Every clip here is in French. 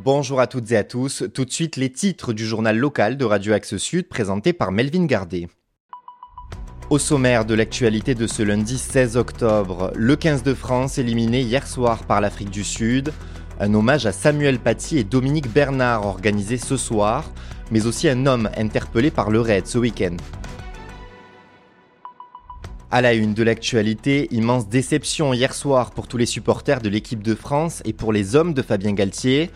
Bonjour à toutes et à tous. Tout de suite, les titres du journal local de Radio Axe Sud présenté par Melvin Gardet. Au sommaire de l'actualité de ce lundi 16 octobre, le 15 de France éliminé hier soir par l'Afrique du Sud. Un hommage à Samuel Paty et Dominique Bernard organisé ce soir, mais aussi un homme interpellé par le raid ce week-end. À la une de l'actualité, immense déception hier soir pour tous les supporters de l'équipe de France et pour les hommes de Fabien Galtier.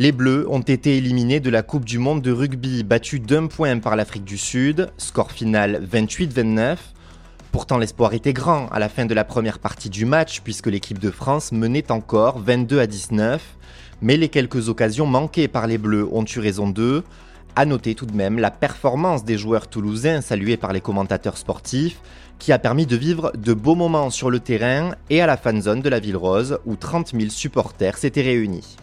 Les Bleus ont été éliminés de la Coupe du Monde de rugby, battus d'un point par l'Afrique du Sud, score final 28-29. Pourtant l'espoir était grand à la fin de la première partie du match puisque l'équipe de France menait encore 22 à 19, mais les quelques occasions manquées par les Bleus ont eu raison d'eux. À noter tout de même la performance des joueurs toulousains salués par les commentateurs sportifs qui a permis de vivre de beaux moments sur le terrain et à la fanzone de la Ville Rose où 30 000 supporters s'étaient réunis.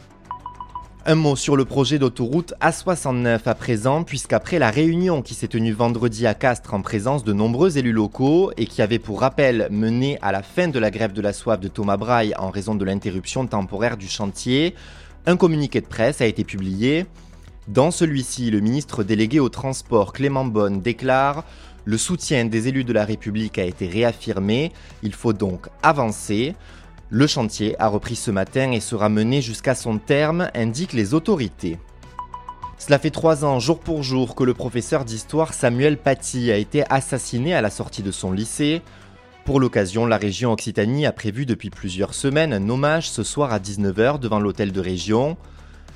Un mot sur le projet d'autoroute A69 à présent, puisqu'après la réunion qui s'est tenue vendredi à Castres en présence de nombreux élus locaux et qui avait pour rappel mené à la fin de la grève de la soif de Thomas Braille en raison de l'interruption temporaire du chantier, un communiqué de presse a été publié. Dans celui-ci, le ministre délégué au transport Clément Bonne déclare Le soutien des élus de la République a été réaffirmé, il faut donc avancer. Le chantier a repris ce matin et sera mené jusqu'à son terme, indiquent les autorités. Cela fait trois ans, jour pour jour, que le professeur d'histoire Samuel Paty a été assassiné à la sortie de son lycée. Pour l'occasion, la région Occitanie a prévu depuis plusieurs semaines un hommage ce soir à 19h devant l'hôtel de région.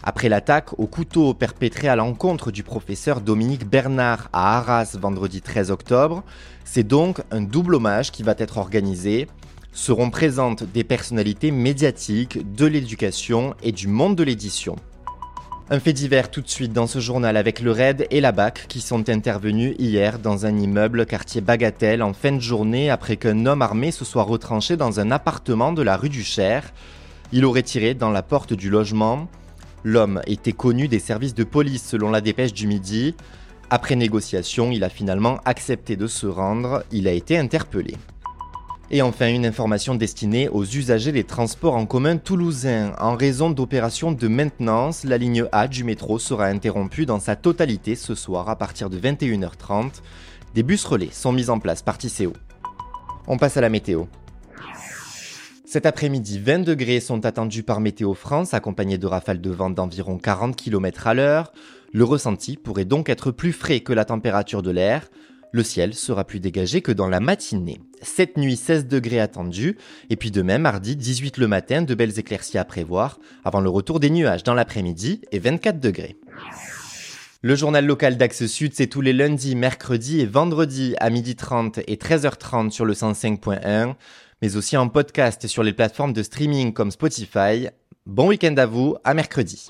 Après l'attaque au couteau perpétrée à l'encontre du professeur Dominique Bernard à Arras vendredi 13 octobre, c'est donc un double hommage qui va être organisé seront présentes des personnalités médiatiques, de l'éducation et du monde de l'édition. Un fait divers tout de suite dans ce journal avec le RAID et la BAC qui sont intervenus hier dans un immeuble quartier Bagatelle en fin de journée après qu'un homme armé se soit retranché dans un appartement de la rue du Cher. Il aurait tiré dans la porte du logement. L'homme était connu des services de police selon la dépêche du midi. Après négociation, il a finalement accepté de se rendre. Il a été interpellé. Et enfin, une information destinée aux usagers des transports en commun toulousains. En raison d'opérations de maintenance, la ligne A du métro sera interrompue dans sa totalité ce soir à partir de 21h30. Des bus relais sont mis en place par Tisséo. On passe à la météo. Cet après-midi, 20 degrés sont attendus par Météo France, accompagnés de rafales de vent d'environ 40 km à l'heure. Le ressenti pourrait donc être plus frais que la température de l'air. Le ciel sera plus dégagé que dans la matinée. Cette nuit, 16 degrés attendus, et puis demain, mardi, 18 le matin, de belles éclaircies à prévoir, avant le retour des nuages dans l'après-midi, et 24 degrés. Le journal local d'Axe Sud, c'est tous les lundis, mercredis et vendredis à 12h30 et 13h30 sur le 105.1, mais aussi en podcast sur les plateformes de streaming comme Spotify. Bon week-end à vous, à mercredi.